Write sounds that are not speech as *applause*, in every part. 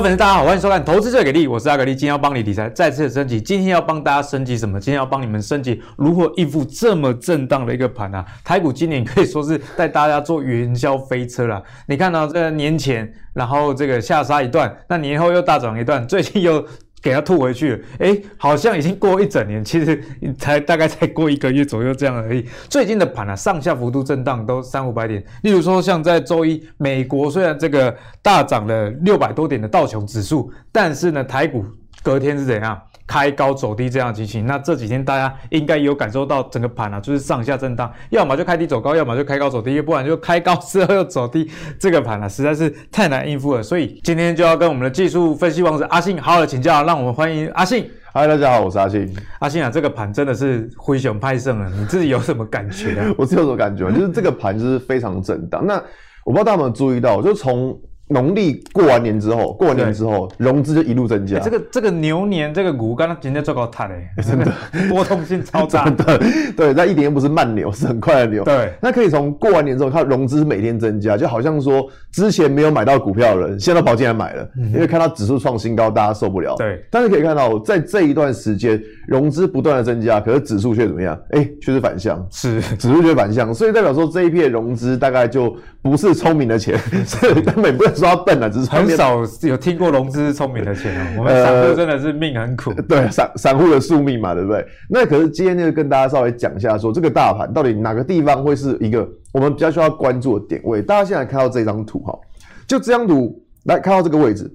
粉丝，大家好，欢迎收看《投资最给力》，我是阿格力，今天要帮你理财再次升级。今天要帮大家升级什么？今天要帮你们升级如何应付这么震荡的一个盘啊！台股今年可以说是带大家做元宵飞车了。你看到这个年前，然后这个下杀一段，那年后又大涨一段，最近又。给它吐回去哎，好像已经过一整年，其实才大概才过一个月左右这样而已。最近的盘啊，上下幅度震荡都三五百点。例如说，像在周一，美国虽然这个大涨了六百多点的道琼指数，但是呢，台股隔天是怎样？开高走低这样的情形，那这几天大家应该有感受到整个盘啊，就是上下震荡，要么就开低走高，要么就开高走低，不然就开高之后又走低，这个盘啊实在是太难应付了。所以今天就要跟我们的技术分析王子阿信好好的请教，让我们欢迎阿信。嗨，大家好，我是阿信。阿信啊，这个盘真的是灰熊派胜了，你自己有什么感觉啊？*laughs* 我自己有什么感觉？就是这个盘就是非常震荡。那我不知道大家有没有注意到，就从。农历过完年之后，过完年之后，融资就一路增加。欸、这个这个牛年这个股，刚刚今天做高塔嘞，真的 *laughs* 波动性超大。真的，对，那一点又不是慢牛，是很快的牛。对，那可以从过完年之后，它融资每天增加，就好像说之前没有买到股票的人，现在都跑进来买了，嗯、因为看到指数创新高，大家受不了。对，但是可以看到，在这一段时间，融资不断的增加，可是指数却怎么样？哎、欸，却是反向。是，指数却反向，所以代表说这一批融资大概就不是聪明的钱，*laughs* 所以根本不能说他笨了，只是。很少有听过融资是聪明的钱哦，*laughs* 我们散户真的是命很苦。呃、*laughs* 对，散散户的宿命嘛，对不对？那可是今天就跟大家稍微讲一下说，说这个大盘到底哪个地方会是一个我们比较需要关注的点位？大家现在看到这张图哈，就这张图来看到这个位置。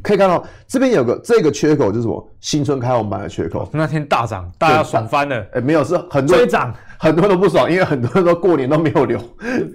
可以看到这边有个这个缺口，就是什么新春开红盘的缺口。那天大涨，大家爽翻了。哎，没有，是很多追涨，很多人都不爽，因为很多人都过年都没有留，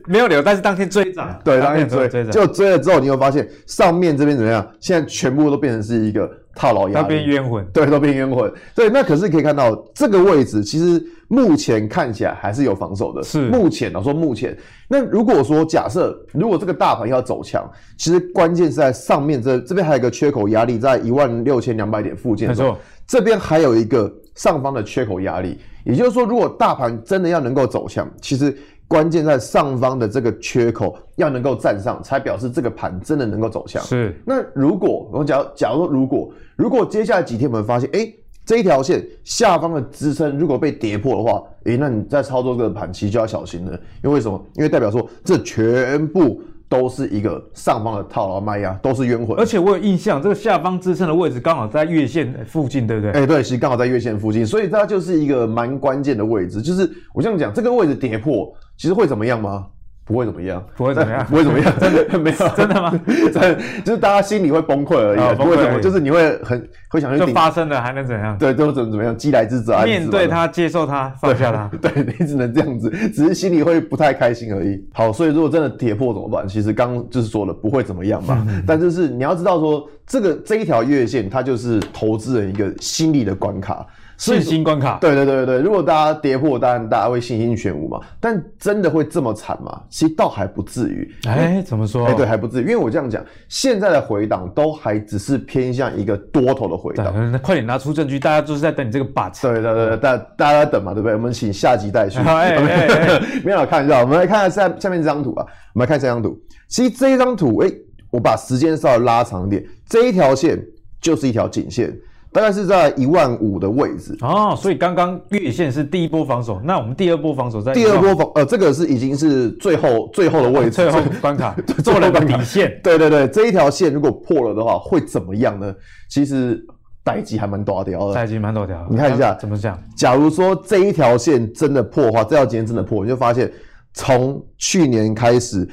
没有留，但是当天追涨。对，当天追，就追了之后，你会发现上面这边怎么样？现在全部都变成是一个套牢压力，都变冤魂。对，都变冤魂。对，那可是可以看到这个位置，其实目前看起来还是有防守的。是，目前我说目前。那如果说假设，如果这个大盘要走强，其实关键是在上面这这边还有一个缺口压力，在一万六千两百点附近。没错，这边还有一个上方的缺口压力。也就是说，如果大盘真的要能够走强，其实关键在上方的这个缺口要能够站上，才表示这个盘真的能够走强。是。那如果我们假如假如说，如果如果接下来几天我们发现，哎。这一条线下方的支撑如果被跌破的话，诶，那你在操作这个盘其实就要小心了，因为为什么？因为代表说这全部都是一个上方的套牢卖压，都是冤魂。而且我有印象，这个下方支撑的位置刚好在月线附近，对不对？诶，对，其实刚好在月线附近，所以它就是一个蛮关键的位置。就是我这样讲，这个位置跌破，其实会怎么样吗？不会怎么样，不会怎么样，*laughs* 不会怎么样，*laughs* 真的 *laughs* 没有，真的吗？真的就是大家心里会崩溃而已，哦、不会怎么，就是你会很会想去。就发生了还能怎样？对，就怎么怎么样，既来之则安之。面对它，接受它，放下它。对，你只能这样子，只是心里会不太开心而已。好，所以如果真的跌破怎么办？其实刚就是说了，不会怎么样嘛。嗯、但就是你要知道说，这个这一条月线，它就是投资人一个心理的关卡。信心关卡，对对对对，如果大家跌破，当然大家会信心全无嘛。但真的会这么惨吗？其实倒还不至于。哎，怎么说？哎，对，还不至于。因为我这样讲，现在的回档都还只是偏向一个多头的回档。那快点拿出证据，大家就是在等你这个 but。对对对，大大家在等嘛，对不对？我们请下集待续。哎 *laughs* 哎哎，*laughs* 没有看一下，我们来看下下面这张图啊。我们来看这张图。其实这一张图，哎，我把时间稍微拉长一点，这一条线就是一条颈线。大概是在一万五的位置哦，所以刚刚月线是第一波防守，那我们第二波防守在第二波防呃，这个是已经是最后 *laughs* 最后的位置，*laughs* 最后关卡做了个底线。对对对，这一条线如果破了的话，会怎么样呢？其实待机还蛮多条的，待机蛮多条。你看一下怎么讲？假如说这一条线真的破的话，这条线真的破，你就发现从去年开始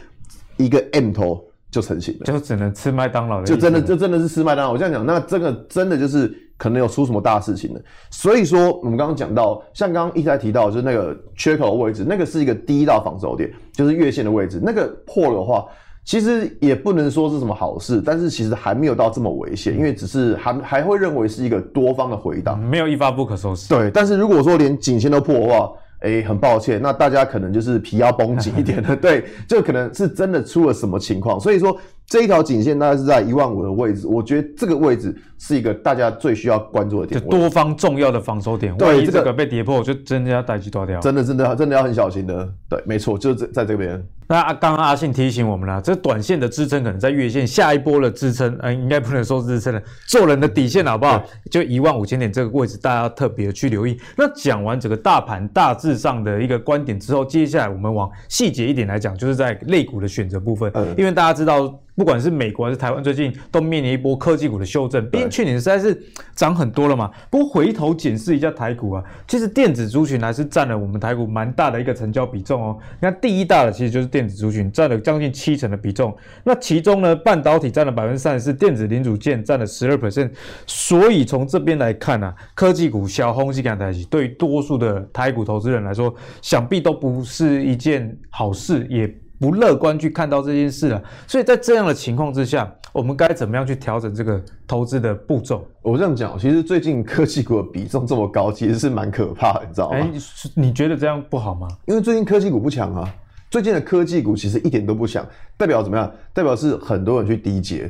一个 M 头就成型了，就只能吃麦当劳了，就真的就真的是吃麦当劳。我这样讲，那这个真的就是。可能有出什么大事情的，所以说我们刚刚讲到，像刚刚一直在提到，就是那个缺口的位置，那个是一个第一道防守点，就是月线的位置，那个破了的话，其实也不能说是什么好事，但是其实还没有到这么危险，因为只是还还会认为是一个多方的回档，没有一发不可收拾。对，但是如果说连颈线都破的话，哎、欸，很抱歉，那大家可能就是皮要绷紧一点了，*laughs* 对，就可能是真的出了什么情况，所以说。这一条颈线大概是在一万五的位置，我觉得这个位置是一个大家最需要关注的点，就多方重要的防守点。对，这个被跌破，就真的要带机断掉，真的真的真的要很小心的。对，没错，就是在在这边。那刚刚阿信提醒我们了，这短线的支撑可能在月线，下一波的支撑，呃，应该不能说支撑了，做人的底线好不好？就一万五千点这个位置，大家要特别去留意。那讲完整个大盘大致上的一个观点之后，接下来我们往细节一点来讲，就是在类股的选择部分，因为大家知道。不管是美国还是台湾，最近都面临一波科技股的修正。毕竟去年实在是涨很多了嘛。不过回头检视一下台股啊，其实电子族群还是占了我们台股蛮大的一个成交比重哦。那第一大的其实就是电子族群，占了将近七成的比重。那其中呢，半导体占了百分之三十四，电子零组件占了十二 percent。所以从这边来看啊，科技股小红气感台起，对于多数的台股投资人来说，想必都不是一件好事，也。不乐观去看到这件事了，所以在这样的情况之下，我们该怎么样去调整这个投资的步骤？我这样讲，其实最近科技股的比重这么高，其实是蛮可怕的，你知道吗？哎，你觉得这样不好吗？因为最近科技股不强啊，最近的科技股其实一点都不强，代表怎么样？代表是很多人去低接，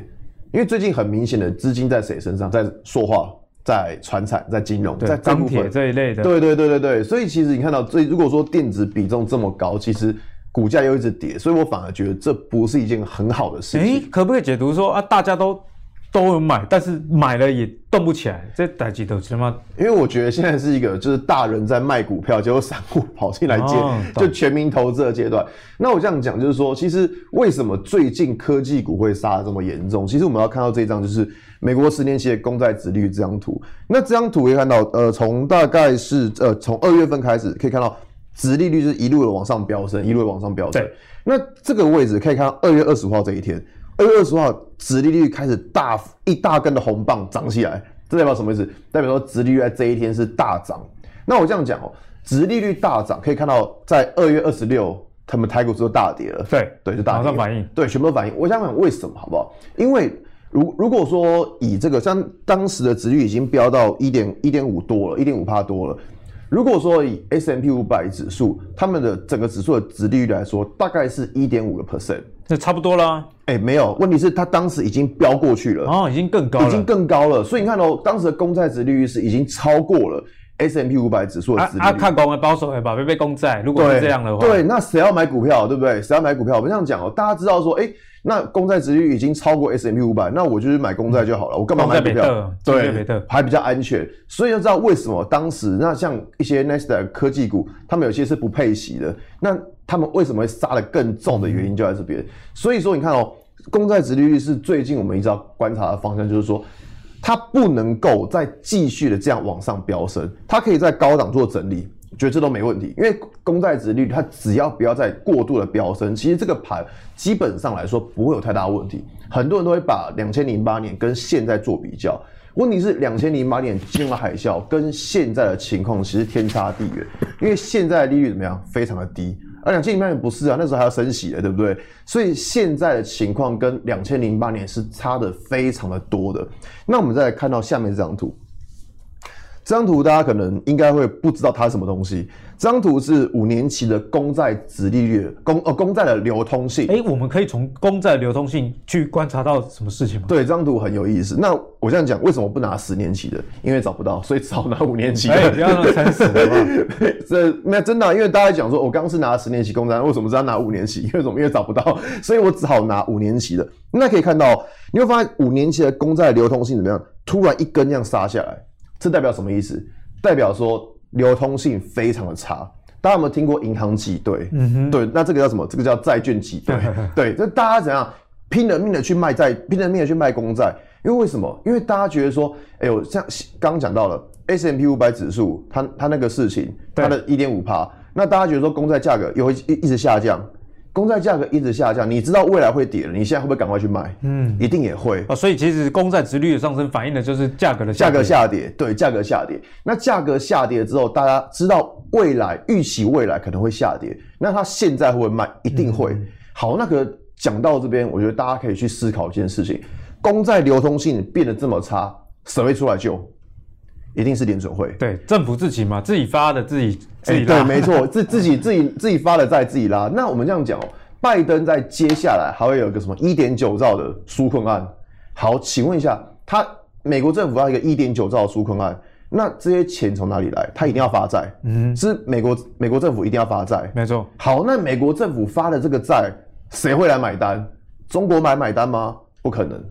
因为最近很明显的资金在谁身上？在塑化、在传产、在金融、在钢铁这一类的。对对对对对，所以其实你看到，最如果说电子比重这么高，其实。股价又一直跌，所以我反而觉得这不是一件很好的事情。欸、可不可以解读说啊，大家都都有买，但是买了也动不起来，这代志都是吗？因为我觉得现在是一个就是大人在卖股票，结果散户跑进来接，哦、就全民投资的阶段。那我这样讲就是说，其实为什么最近科技股会杀的这么严重？其实我们要看到这张就是美国十年期的公债殖利率这张图。那这张图可以看到，呃，从大概是呃从二月份开始可以看到。殖利率是一路的往上飙升，一路的往上飙升。对，那这个位置可以看到二月二十号这一天，二月二十号殖利率开始大一大根的红棒涨起来，这代表什么意思？代表说殖利率在这一天是大涨。那我这样讲哦，殖利率大涨，可以看到在二月二十六，他们台股就大跌了。对对，就大跌。马上反应。对，全部都反应。我想想为什么好不好？因为如如果说以这个像当时的殖率已经飙到一点一点五多了，一点五帕多了。如果说以 S M P 五百指数，他们的整个指数的值利率来说，大概是一点五个 percent，那差不多啦。哎，没有，问题是它当时已经飙过去了，哦，已经更高了，已经更高了。所以你看哦，当时的公债值利率是已经超过了 S M P 五百指数的殖利率。啊，看公的保守的吧，别被公债。如果是这样的话，对，对，那谁要买股票，对不对？谁要买股票？我们这样讲哦，大家知道说，哎。那公债值率已经超过 S M P 五百，那我就是买公债就好了，我干嘛买股票？对，还比较安全。所以要知道为什么当时那像一些 n e s t a 科技股，他们有些是不配息的，那他们为什么会杀得更重的原因就在这边。所以说你看哦，公债值利率是最近我们一直要观察的方向，就是说它不能够再继续的这样往上飙升，它可以在高档做整理。觉得这都没问题，因为公债殖利率它只要不要再过度的飙升，其实这个盘基本上来说不会有太大问题。很多人都会把两千零八年跟现在做比较，问题是两千零八年金融海啸跟现在的情况其实天差地远，因为现在的利率怎么样？非常的低，而两千零八年不是啊，那时候还要升息的，对不对？所以现在的情况跟两千零八年是差的非常的多的。那我们再来看到下面这张图。这张图大家可能应该会不知道它是什么东西。这张图是五年期的公债殖利率，公呃公债的流通性。哎，我们可以从公债流通性去观察到什么事情吗？对，这张图很有意思。那我这样讲，为什么不拿十年期的？因为找不到，*laughs* 所以只好拿五年期的。哎，不要那么诚实嘛。*laughs* 这那真的，因为大家讲说，我刚刚是拿十年期公债，为什么只要拿五年期？因 *laughs* 为什么？因为找不到，所以我只好拿五年期的。那可以看到，你会发现五年期的公债流通性怎么样？突然一根这样杀下来。这代表什么意思？代表说流通性非常的差。大家有没有听过银行挤兑？嗯哼，对，那这个叫什么？这个叫债券挤兑。*laughs* 对，就大家怎样拼了命的去卖债，拼了命的去卖公债。因为为什么？因为大家觉得说，哎呦，像刚刚讲到了 S M P 五百指数，它它那个事情，它的一点五趴，那大家觉得说公债价格又会一一直下降。公债价格一直下降，你知道未来会跌了，你现在会不会赶快去买？嗯，一定也会啊。所以其实公债殖率的上升反映的就是价格的价格下跌。对，价格下跌。那价格下跌之后，大家知道未来预期未来可能会下跌，那它现在会不会卖？一定会。嗯、好，那个讲到这边，我觉得大家可以去思考一件事情：公债流通性变得这么差，谁会出来救？一定是联准会，对，政府自己嘛，自己发的自己自己拉，欸、对，没错，自自己自己自己发的债自己拉。那我们这样讲哦，拜登在接下来还会有一个什么一点九兆的纾困案？好，请问一下，他美国政府要一个一点九兆的纾困案，那这些钱从哪里来？他一定要发债，嗯，是美国美国政府一定要发债，没错。好，那美国政府发的这个债，谁会来买单？中国买买单吗？不可能。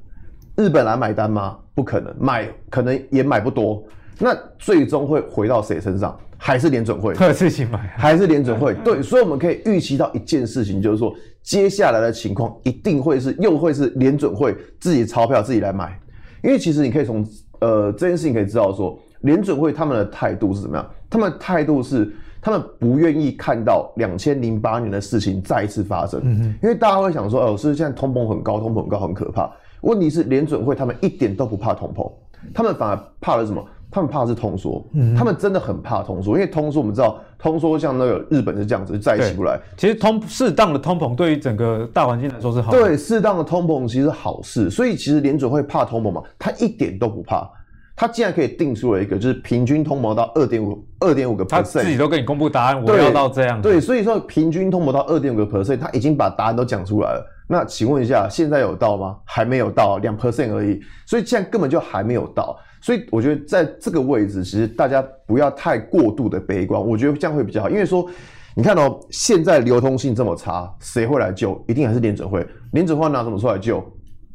日本来买单吗？不可能，买可能也买不多。那最终会回到谁身上？还是联准会？自己买？还是联准会？对，所以我们可以预期到一件事情，就是说接下来的情况一定会是又会是联准会自己钞票自己来买。因为其实你可以从呃这件事情可以知道说，联准会他们的态度是怎么样？他们的态度是他们不愿意看到两千零八年的事情再一次发生。嗯哼。因为大家会想说，哦，是现在通膨很高，通膨很高很可怕。问题是联准会他们一点都不怕通膨，他们反而怕的是什么？他们怕的是通缩，嗯，他们真的很怕通缩，因为通缩我们知道，通缩像那个日本是这样子，再起不来。其实通适当的通膨对于整个大环境来说是好的。对，适当的通膨其实是好事，所以其实联准会怕通膨嘛？他一点都不怕，他竟然可以定出了一个就是平均通膨到二点五二点五个 percent，他自己都给你公布答案，我要到这样。对，所以说平均通膨到二点五个 percent，他已经把答案都讲出来了。那请问一下，现在有到吗？还没有到，两 percent 而已，所以现在根本就还没有到。所以我觉得在这个位置，其实大家不要太过度的悲观，我觉得这样会比较好。因为说，你看哦，现在流通性这么差，谁会来救？一定还是联准会。联准会拿什么出来救？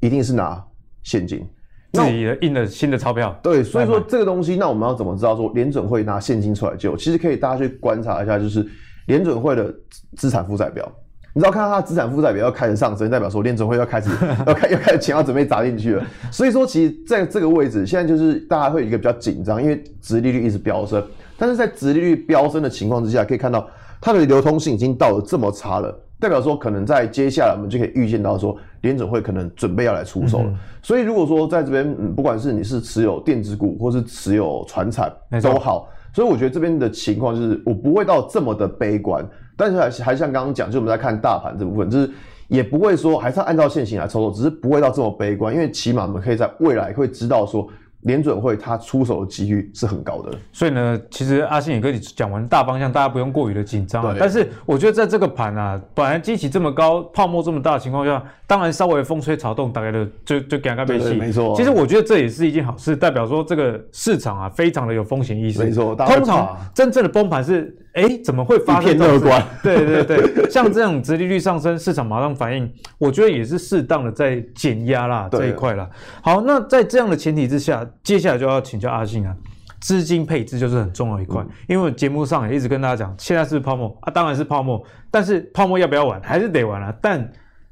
一定是拿现金，自己的印的新的钞票。对，所以说这个东西，那我们要怎么知道说联准会拿现金出来救？其实可以大家去观察一下，就是联准会的资产负债表。你知道看到它的资产负债表要开始上升，代表说联准会要开始 *laughs* 要开要开始钱要准备砸进去了。所以说，其实在这个位置，现在就是大家会有一个比较紧张，因为殖利率一直飙升。但是在殖利率飙升的情况之下，可以看到它的流通性已经到了这么差了，代表说可能在接下来我们就可以预见到说联准会可能准备要来出手了。所以如果说在这边，嗯，不管是你是持有电子股或是持有传产都好，所以我觉得这边的情况就是我不会到这么的悲观。但是还是还像刚刚讲，就我们在看大盘这部分，就是也不会说还是按照现行来操作，只是不会到这么悲观，因为起码我们可以在未来会知道说。联准会它出手的几率是很高的，所以呢，其实阿信也跟你讲完大方向，大家不用过于的紧张。但是我觉得在这个盘啊，本来基期这么高，泡沫这么大的情况下，当然稍微风吹草动，大概的就就赶快被洗。没错。其实我觉得这也是一件好事，代表说这个市场啊，非常的有风险意识。没错。通常真正的崩盘是，哎、欸，怎么会发生这种？一片乐观。对对对，像这种直利率上升，市场马上反应，我觉得也是适当的在减压啦这一块啦。好，那在这样的前提之下，接下来就要。请教阿信啊，资金配置就是很重要一块，嗯、因为节目上也一直跟大家讲，现在是泡沫啊，当然是泡沫，但是泡沫要不要玩，还是得玩啊。但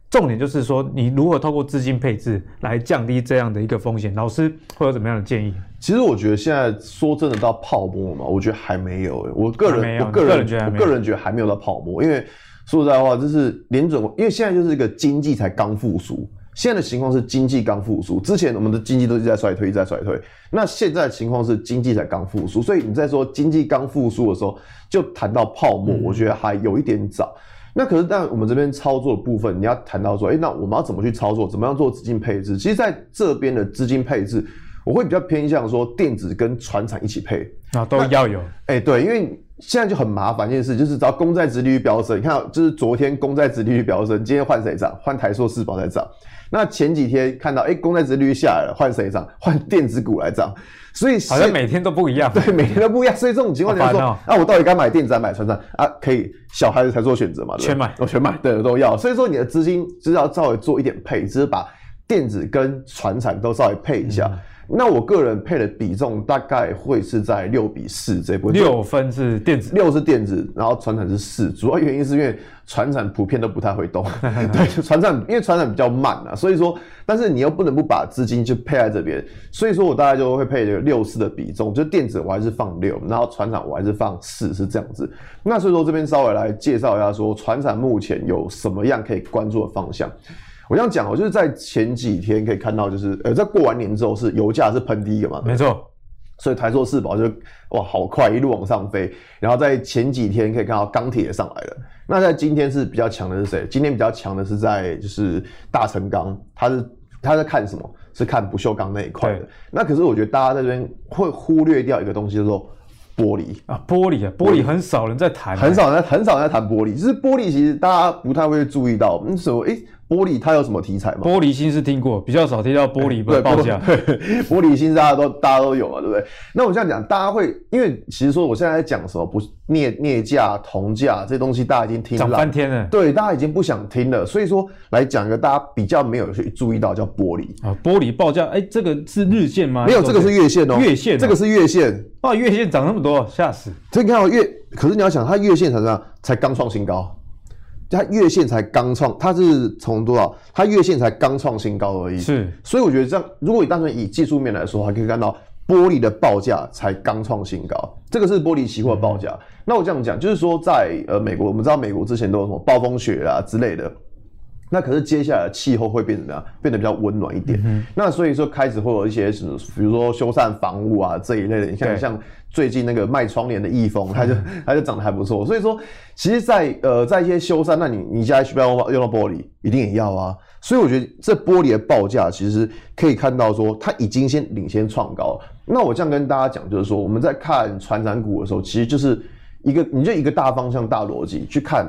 重点就是说，你如何透过资金配置来降低这样的一个风险？老师会有怎么样的建议？其实我觉得现在说真的到泡沫嘛，我觉得还没有。我个人，我个人，个人觉得，我个人觉得还没有到泡沫，因为说实在话，就是联准，因为现在就是一个经济才刚复苏。现在的情况是经济刚复苏，之前我们的经济都一直在衰退，一直在衰退。那现在的情况是经济才刚复苏，所以你在说经济刚复苏的时候，就谈到泡沫，我觉得还有一点早。嗯、那可是，但我们这边操作的部分，你要谈到说，哎、欸，那我们要怎么去操作？怎么样做资金配置？其实在这边的资金配置，我会比较偏向说电子跟船厂一起配啊，都要有。哎、欸，对，因为现在就很麻烦一件事，就是只要公债殖利率飙升，你看，就是昨天公债殖利率飙升，今天换谁涨？换台硕四宝在涨。那前几天看到，哎、欸，公债殖利率下来了，换谁涨？换电子股来涨，所以好像每天都不一样。对，每天都不一样。所以这种情况下说，那、哦啊、我到底该买电子还买船产啊？可以，小孩子才做选择嘛，全买，我全买，对，都要。所以说你的资金就是要稍微做一点配置，只是把电子跟船产都稍微配一下。嗯那我个人配的比重大概会是在六比四这部分，六分是电子，六是电子，然后船产是四。主要原因是因为船产普遍都不太会动，*laughs* 对，船产因为船产比较慢啊，所以说，但是你又不能不把资金就配在这边，所以说我大概就会配这个六四的比重，就电子我还是放六，然后船产我还是放四，是这样子。那所以说这边稍微来介绍一下说，船产目前有什么样可以关注的方向。我这样讲，我就是在前几天可以看到，就是呃，在过完年之后是油价是喷第一个嘛，没错，所以台塑四宝就哇好快一路往上飞，然后在前几天可以看到钢铁也上来了。那在今天是比较强的是谁？今天比较强的是在就是大成钢，它是它在看什么？是看不锈钢那一块的。那可是我觉得大家在这边会忽略掉一个东西，就是说。玻璃啊，玻璃啊，玻璃很少人在谈，很少人很少人在谈玻璃。就是玻璃，其实大家不太会注意到。那时候，诶，玻璃它有什么题材吗？玻璃心是听过，比较少听到玻璃的报价。对，玻璃心大家都大家都有嘛，对不对？那我这样讲，大家会因为其实说我现在在讲什么，不是镍镍价、铜价这些东西，大家已经听涨翻天了。对，大家已经不想听了。所以说来讲一个大家比较没有去注意到叫玻璃啊，玻璃报价，哎，这个是日线吗？没有，这个是月线哦，月线，这个是月线。哇，月线涨那么多，吓死！这你看月，可是你要想，它月线才怎样？才刚创新高。它月线才刚创，它是从多少？它月线才刚创新高而已。是，所以我觉得这样，如果你单纯以技术面来说，还可以看到玻璃的报价才刚创新高，这个是玻璃期货报价。嗯、那我这样讲，就是说在呃美国，我们知道美国之前都有什么暴风雪啊之类的。那可是接下来气候会变怎么样？变得比较温暖一点。嗯、那所以说开始会有一些什么，比如说修缮房屋啊这一类的。你看像最近那个卖窗帘的易峰，他就 *laughs* 他就长得还不错。所以说，其实在，在呃在一些修缮，那你你家需不要用到玻璃？一定也要啊。所以我觉得这玻璃的报价其实可以看到说，它已经先领先创高。那我这样跟大家讲，就是说我们在看传产股的时候，其实就是一个你就一个大方向、大逻辑去看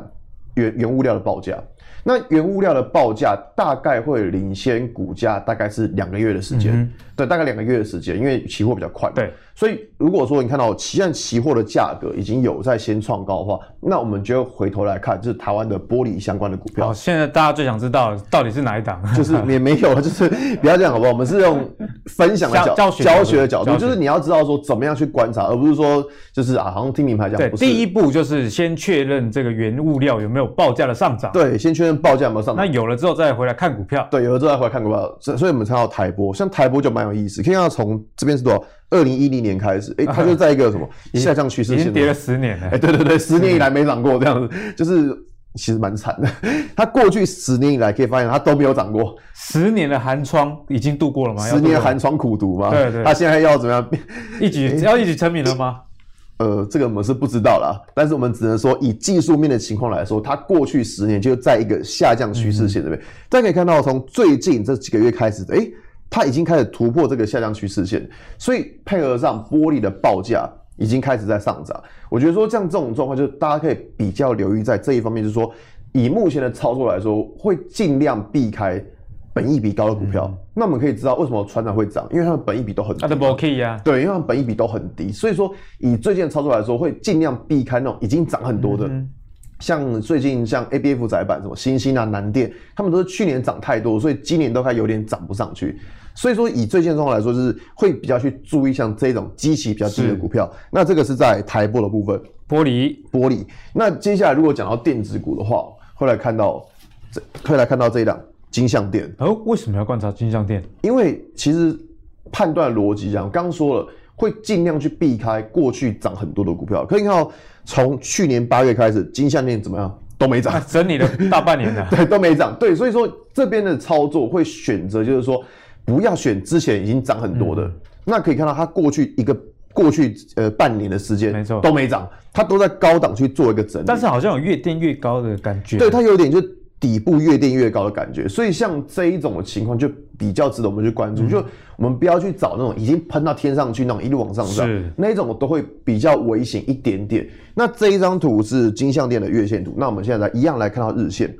原原物料的报价。那原物料的报价大概会领先股价，大概是两个月的时间，嗯、对，大概两个月的时间，因为期货比较快，对。所以，如果说你看到期现期货的价格已经有在先创高的话，那我们就回头来看，就是台湾的玻璃相关的股票。好，现在大家最想知道到底是哪一档？就是也没有，就是不要这样好不好？我们是用分享的角教学教学的角度，就是你要知道说怎么样去观察，而不是说就是啊，好像听名牌讲。对，第一步就是先确认这个原物料有没有报价的上涨。对，先确认报价有没有上涨。那有了之后再回来看股票。对，有了之后再回来看股票。所以，我们看到台玻，像台玻就蛮有意思，可以看到从这边是多少？二零一零年开始，哎、欸，它就在一个什么、啊、下降趋势，已经跌了十年了。哎、欸，对对对，*laughs* 十年以来没涨过这样子，就是其实蛮惨的。*laughs* 它过去十年以来可以发现它都没有涨过。十年的寒窗已经度过了吗？十年的寒窗苦读吗？对对。它现在要怎么样？*laughs* 一举、欸、要一举成名了吗？呃，这个我们是不知道啦，但是我们只能说以技术面的情况来说，它过去十年就在一个下降趋势线这边。嗯、大家可以看到，从最近这几个月开始，哎、欸。它已经开始突破这个下降趋势线，所以配合上玻璃的报价已经开始在上涨。我觉得说，像这种状况，就是大家可以比较留意在这一方面，就是说，以目前的操作来说，会尽量避开本益比高的股票。嗯、那我们可以知道为什么船长会涨，因为它的本益比都很低。对，因为它们本益比都很低，所以说以最近的操作来说，会尽量避开那种已经涨很多的。嗯像最近像 ABF 窄板什么新兴啊、南电，他们都是去年涨太多，所以今年都还有点涨不上去。所以说以最近状况来说，就是会比较去注意像这种基期比较低的股票。那这个是在台玻的部分，玻璃玻璃。那接下来如果讲到电子股的话，会来看到这，会来看到这一档金像电。哦，为什么要观察金像电？因为其实判断逻辑这样，刚刚说了。会尽量去避开过去涨很多的股票，可以看到从去年八月开始，金项链怎么样都没涨，整理了大半年了，*laughs* 对，都没涨，对，所以说这边的操作会选择就是说不要选之前已经涨很多的，嗯、那可以看到它过去一个过去呃半年的时间，没错，都没涨，它都在高档去做一个整理，但是好像有越垫越高的感觉，对，它有点就。底部越垫越高的感觉，所以像这一种的情况就比较值得我们去关注。嗯、就我们不要去找那种已经喷到天上去那种一路往上涨，那一种都会比较危险一点点。那这一张图是金像电的月线图，那我们现在来一样来看到日线。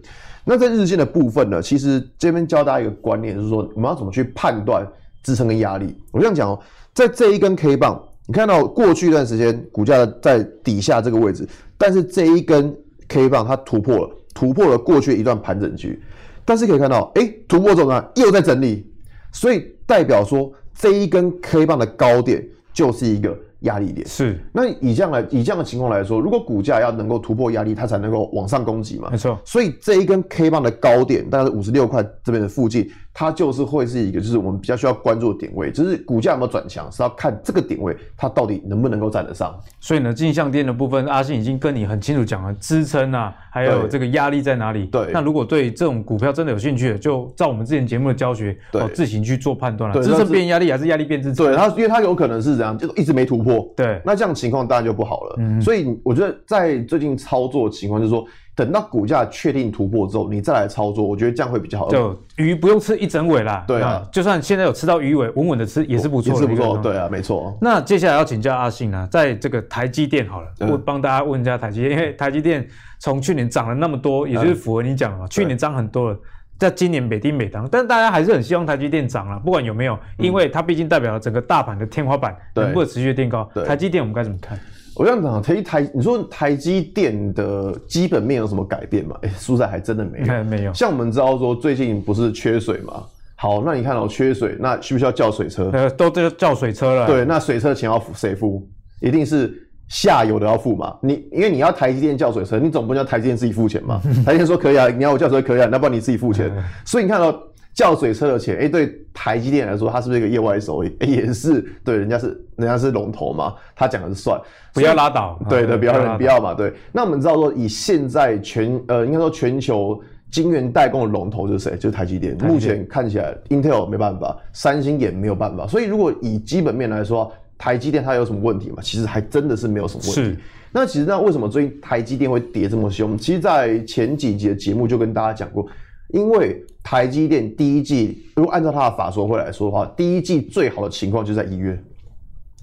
那在日线的部分呢，其实这边教大家一个观念，就是说我们要怎么去判断支撑跟压力。我这样讲哦，在这一根 K 棒，你看到过去一段时间股价在底下这个位置，但是这一根 K 棒它突破了。突破了过去一段盘整区，但是可以看到，哎、欸，突破之后呢，又在整理，所以代表说这一根 K 棒的高点就是一个压力点。是，那以这样来，以这样的情况来说，如果股价要能够突破压力，它才能够往上攻击嘛。没错，所以这一根 K 棒的高点大概是五十六块这边的附近。它就是会是一个，就是我们比较需要关注的点位，就是股价有没有转强，是要看这个点位它到底能不能够站得上。所以呢，镜像电的部分，阿信已经跟你很清楚讲了支撑啊，还有这个压力在哪里。对。那如果对这种股票真的有兴趣的，就照我们之前节目的教学，对，自行去做判断了。支撑变压力还是压力变支撑？对，它因为它有可能是这样，就一直没突破。对。那这样情况当然就不好了。嗯。所以我觉得在最近操作情况就是说。等到股价确定突破之后，你再来操作，我觉得这样会比较好。就鱼不用吃一整尾啦。对啊，就算现在有吃到鱼尾，稳稳的吃也是不错。也是不错。对啊，没错。那接下来要请教阿信啊，在这个台积电好了，我帮大家问一下台积电，因为台积电从去年涨了那么多，也就是符合你讲的嘛，去年涨很多了，在今年每跌每当，但是大家还是很希望台积电涨了，不管有没有，因为它毕竟代表了整个大盘的天花板能不能持续垫高。台积电我们该怎么看？我这样讲，台台，你说台积电的基本面有什么改变吗？哎、欸，说实在还真的没有，没有。像我们知道说最近不是缺水吗？好，那你看到、喔、缺水，那需不需要叫水车？呃，都都叫水车了。对，那水车钱要付谁付？一定是。下游的要付嘛？你因为你要台积电叫水车，你总不能叫台积电自己付钱嘛？*laughs* 台积电说可以啊，你要我叫水车可以啊，那不然你自己付钱。所以你看到叫水车的钱，哎、欸，对台积电来说，它是不是一个业外收益？欸、也是，对，人家是人家是龙头嘛，他讲的是算，不要拉倒。对的，不要不要嘛。对，那我们知道说，以现在全呃，应该说全球晶圆代工的龙头就是谁？就是台积电。目前看起来，Intel 没办法，三星也没有办法。所以如果以基本面来说，台积电它有什么问题吗？其实还真的是没有什么问题。那其实那为什么最近台积电会跌这么凶？其实，在前几集的节目就跟大家讲过，因为台积电第一季如果按照它的法说会来说的话，第一季最好的情况就在一月。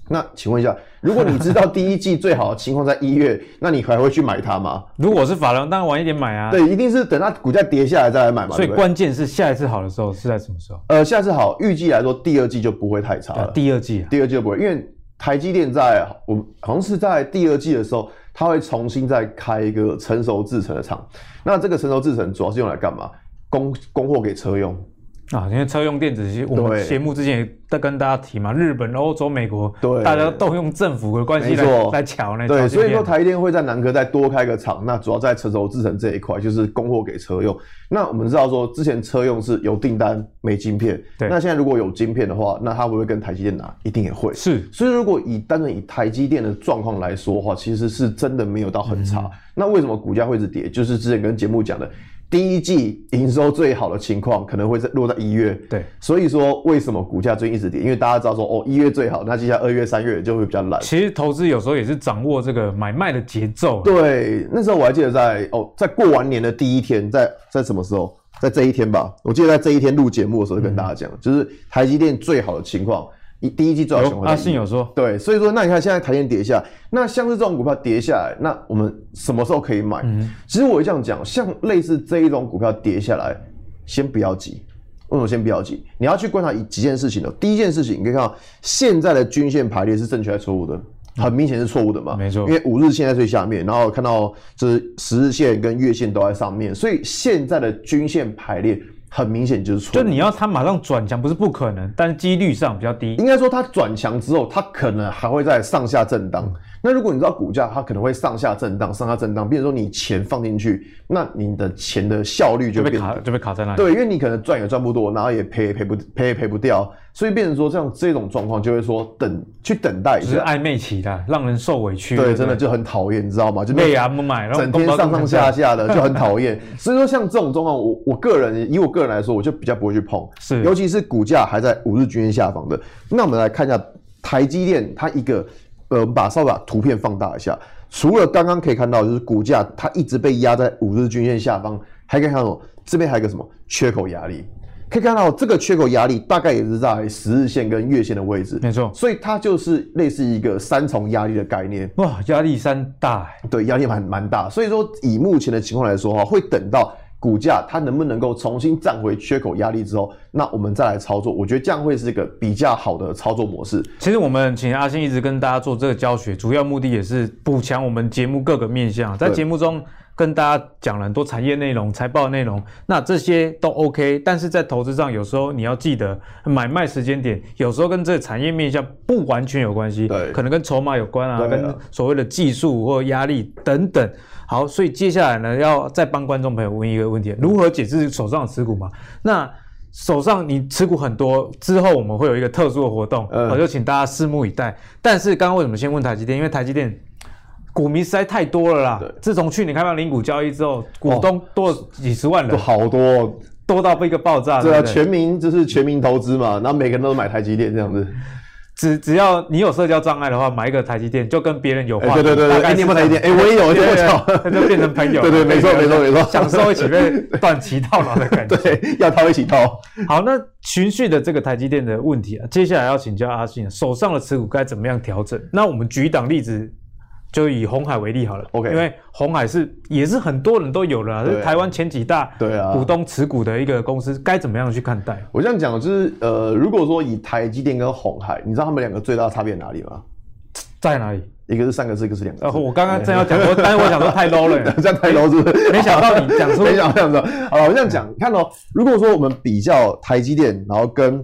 那请问一下，如果你知道第一季最好的情况在一月，*laughs* 那你还会去买它吗？如果是法郎，当然晚一点买啊。对，一定是等它股价跌下来再来买嘛。所以关键是下一次好的时候是在什么时候？呃，下一次好，预计来说第二季就不会太差了。第二季，第二季就不会，因为台积电在我好像是在第二季的时候，它会重新再开一个成熟制程的厂。那这个成熟制程主要是用来干嘛？供供货给车用。啊，因为车用电子，其实我们节目之前也在跟大家提嘛，日本、欧洲、美国，对，大家都用政府的关系来来抢那。对，所以说台积电会在南科再多开个厂，那主要在成熟制程这一块，就是供货给车用。那我们知道说，之前车用是有订单没晶片，对。那现在如果有晶片的话，那它会不会跟台积电拿？一定也会。是。所以如果以单纯以台积电的状况来说的话，其实是真的没有到很差。嗯、那为什么股价会一直跌？就是之前跟节目讲的。第一季营收最好的情况可能会在落在一月，对，所以说为什么股价最近一直跌？因为大家知道说哦，一月最好，那接下来二月、三月就会比较难。其实投资有时候也是掌握这个买卖的节奏。对，那时候我还记得在哦，在过完年的第一天，在在什么时候？在这一天吧，我记得在这一天录节目的时候就跟大家讲，嗯、就是台积电最好的情况。一第一季最好情况，阿信有说，对，所以说，那你看现在台积跌下，那像是这种股票跌下来，那我们什么时候可以买？嗯、其实我会这样讲，像类似这一种股票跌下来，先不要急。为什么先不要急？你要去观察一几件事情的。第一件事情，你可以看到现在的均线排列是正确还是错误的？很明显是错误的嘛，嗯、没错。因为五日线在最下面，然后看到就是十日线跟月线都在上面，所以现在的均线排列。很明显就是错，就你要它马上转强不是不可能，但是几率上比较低。应该说它转强之后，它可能还会在上下震荡。那如果你知道股价，它可能会上下震荡，上下震荡，比如说你钱放进去，那你的钱的效率就，变就被卡，就被卡在那里。对，因为你可能赚也赚不多，然后也赔也赔不赔也赔不掉，所以变成说这样这种状况就会说等去等待一下，就是暧昧期的，让人受委屈。对，真的就很讨厌，你知道吗？就累啊，不买，整天上上下下的就很讨厌。*laughs* 所以说像这种状况，我我个人以我个人来说，我就比较不会去碰，是，尤其是股价还在五日均线下方的。那我们来看一下台积电，它一个。呃，我们把稍微把图片放大一下，除了刚刚可以看到，就是股价它一直被压在五日均线下方，还可以看到这边还有个什么缺口压力，可以看到这个缺口压力大概也是在十日线跟月线的位置，没错，所以它就是类似一个三重压力的概念。哇，压力山大，对，压力蛮蛮大，所以说以目前的情况来说哈，会等到。股价它能不能够重新站回缺口压力之后，那我们再来操作，我觉得这样会是一个比较好的操作模式。其实我们请阿信一直跟大家做这个教学，主要目的也是补强我们节目各个面向，在节目中跟大家讲了很多产业内容、财报内容，那这些都 OK。但是在投资上，有时候你要记得买卖时间点，有时候跟这个产业面向不完全有关系，对，可能跟筹码有关啊，跟所谓的技术或压力等等。好，所以接下来呢，要再帮观众朋友问一个问题：如何解释手上的持股嘛？那手上你持股很多，之后我们会有一个特殊的活动，我、嗯、就请大家拭目以待。但是刚刚为什么先问台积电？因为台积电股民实在太多了啦。自从去年开放零股交易之后，股东多了几十万人，都好多，多到被一个爆炸。对啊，全民就是全民投资嘛，然后每个人都买台积电这样子。只只要你有社交障碍的话，买一个台积电就跟别人有话。对对对对，哎，你有没有台积电？哎，我也有，我操，那就变成朋友。*laughs* 对对，没错没错没错，享受一起被短期套牢的感觉。*laughs* 对，要套一起套。好，那循序的这个台积电的问题啊，接下来要请教阿信，手上的持股该怎么样调整？那我们举一档例子，就以红海为例好了，OK，因为红海是也是很多人都有了，是台湾前几大对啊股东持股的一个公司，该怎么样去看待？我这样讲就是，呃，如果说以台积电跟红海，你知道他们两个最大的差别在哪里吗？在哪里？一个是三个字，一个是两个字。我刚刚正要讲，*laughs* 但是我想说太 low 了，*laughs* 这样太 low 是不是？没想到你讲出，*laughs* 没想到这样子。好了，我这样讲，看哦，如果说我们比较台积电，然后跟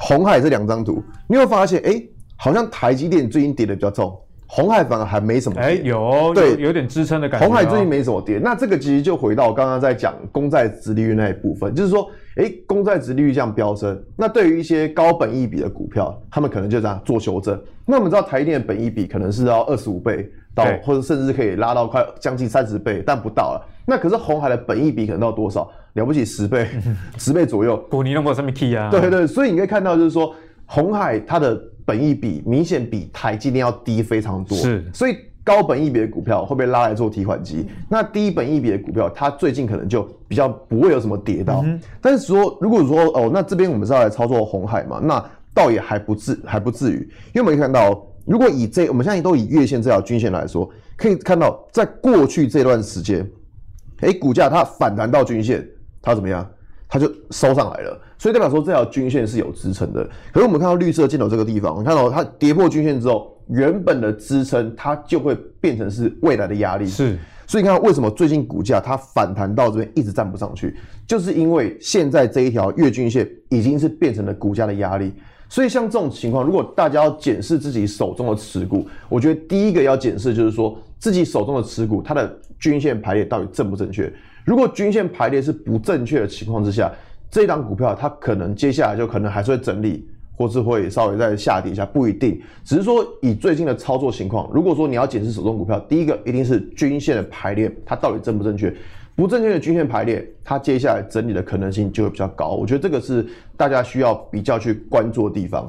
红海这两张图，你会发现，哎，好像台积电最近跌的比较重。鸿海反而还没什么跌，哎，有对有，有点支撑的感觉。红海最近没什么跌，那这个其实就回到刚刚在讲公债殖利率那一部分，就是说，哎，公债殖利率这样飙升，那对于一些高本益比的股票，他们可能就这样做修正。那我们知道台积电的本益比可能是要二十五倍到，或者甚至可以拉到快将近三十倍，但不到了。那可是红海的本益比可能到多少？了不起十倍，*laughs* 十倍左右。*laughs* 不，你弄过什么 key 啊？对对，所以你可以看到，就是说红海它的。本益比明显比台积电要低非常多，是，所以高本益比的股票会被拉来做提款机。那低本益比的股票，它最近可能就比较不会有什么跌到。嗯、但是说，如果说哦，那这边我们是要来操作红海嘛，那倒也还不至还不至于，因为我们可以看到，如果以这我们现在都以月线这条均线来说，可以看到，在过去这段时间，哎，股价它反弹到均线，它怎么样？它就收上来了，所以代表说这条均线是有支撑的。可是我们看到绿色箭头这个地方，你看到它跌破均线之后，原本的支撑它就会变成是未来的压力。是，所以你看为什么最近股价它反弹到这边一直站不上去，就是因为现在这一条月均线已经是变成了股价的压力。所以像这种情况，如果大家要检视自己手中的持股，我觉得第一个要检视就是说自己手中的持股它的均线排列到底正不正确。如果均线排列是不正确的情况之下，这档股票它可能接下来就可能还是会整理，或是会稍微再下跌一下，不一定。只是说以最近的操作情况，如果说你要检视手中股票，第一个一定是均线的排列，它到底正不正确？不正确的均线排列，它接下来整理的可能性就会比较高。我觉得这个是大家需要比较去关注的地方。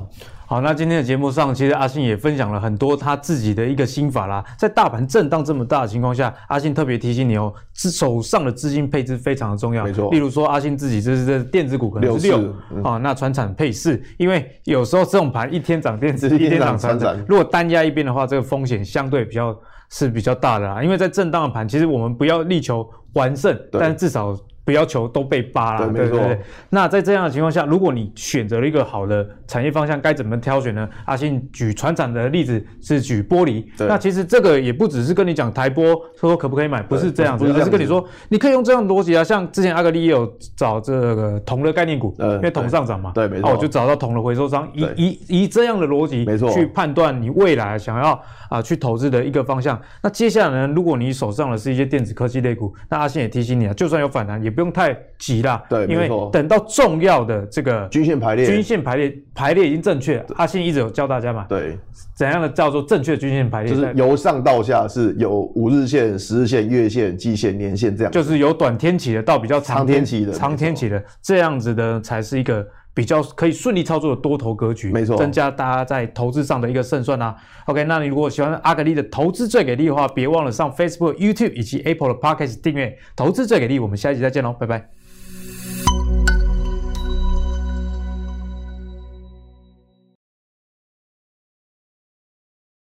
好，那今天的节目上，其实阿信也分享了很多他自己的一个心法啦。在大盘震荡这么大的情况下，阿信特别提醒你哦，手上的资金配置非常的重要。没错。例如说，阿信自己这是这电子股可能是六啊，那船产配四，因为有时候这种盘一天涨电子，一天涨船产，如果单压一边的话，这个风险相对比较是比较大的啦。因为在震荡的盘，其实我们不要力求完胜，但至少。不要求都被扒了，对对对。那在这样的情况下，如果你选择了一个好的产业方向，该怎么挑选呢？阿信举船产的例子是举玻璃，那其实这个也不只是跟你讲台玻说可不可以买，不是这样子，而是跟你说你可以用这样的逻辑啊。像之前阿格力也有找这个铜的概念股，因为铜上涨嘛，对，没错，我就找到铜的回收商，以以以这样的逻辑，没错，去判断你未来想要啊去投资的一个方向。那接下来呢，如果你手上的是一些电子科技类股，那阿信也提醒你啊，就算有反弹也。不用太急啦，对，因为等到重要的这个均线排列，均线排列排列已经正确。阿信一直有教大家嘛，对，怎样的叫做正确均线排列？就是由上到下是有五日线、十日线、月线、季线、年线这样，就是由短天期的到比较长天期的、长天期的这样子的才是一个比较可以顺利操作的多头格局，没错，增加大家在投资上的一个胜算啊。OK，那你如果喜欢阿格力的投资最给力的话，别忘了上 Facebook、YouTube 以及 Apple 的 Podcast 订阅。投资最给力，我们下一集再见喽，拜拜。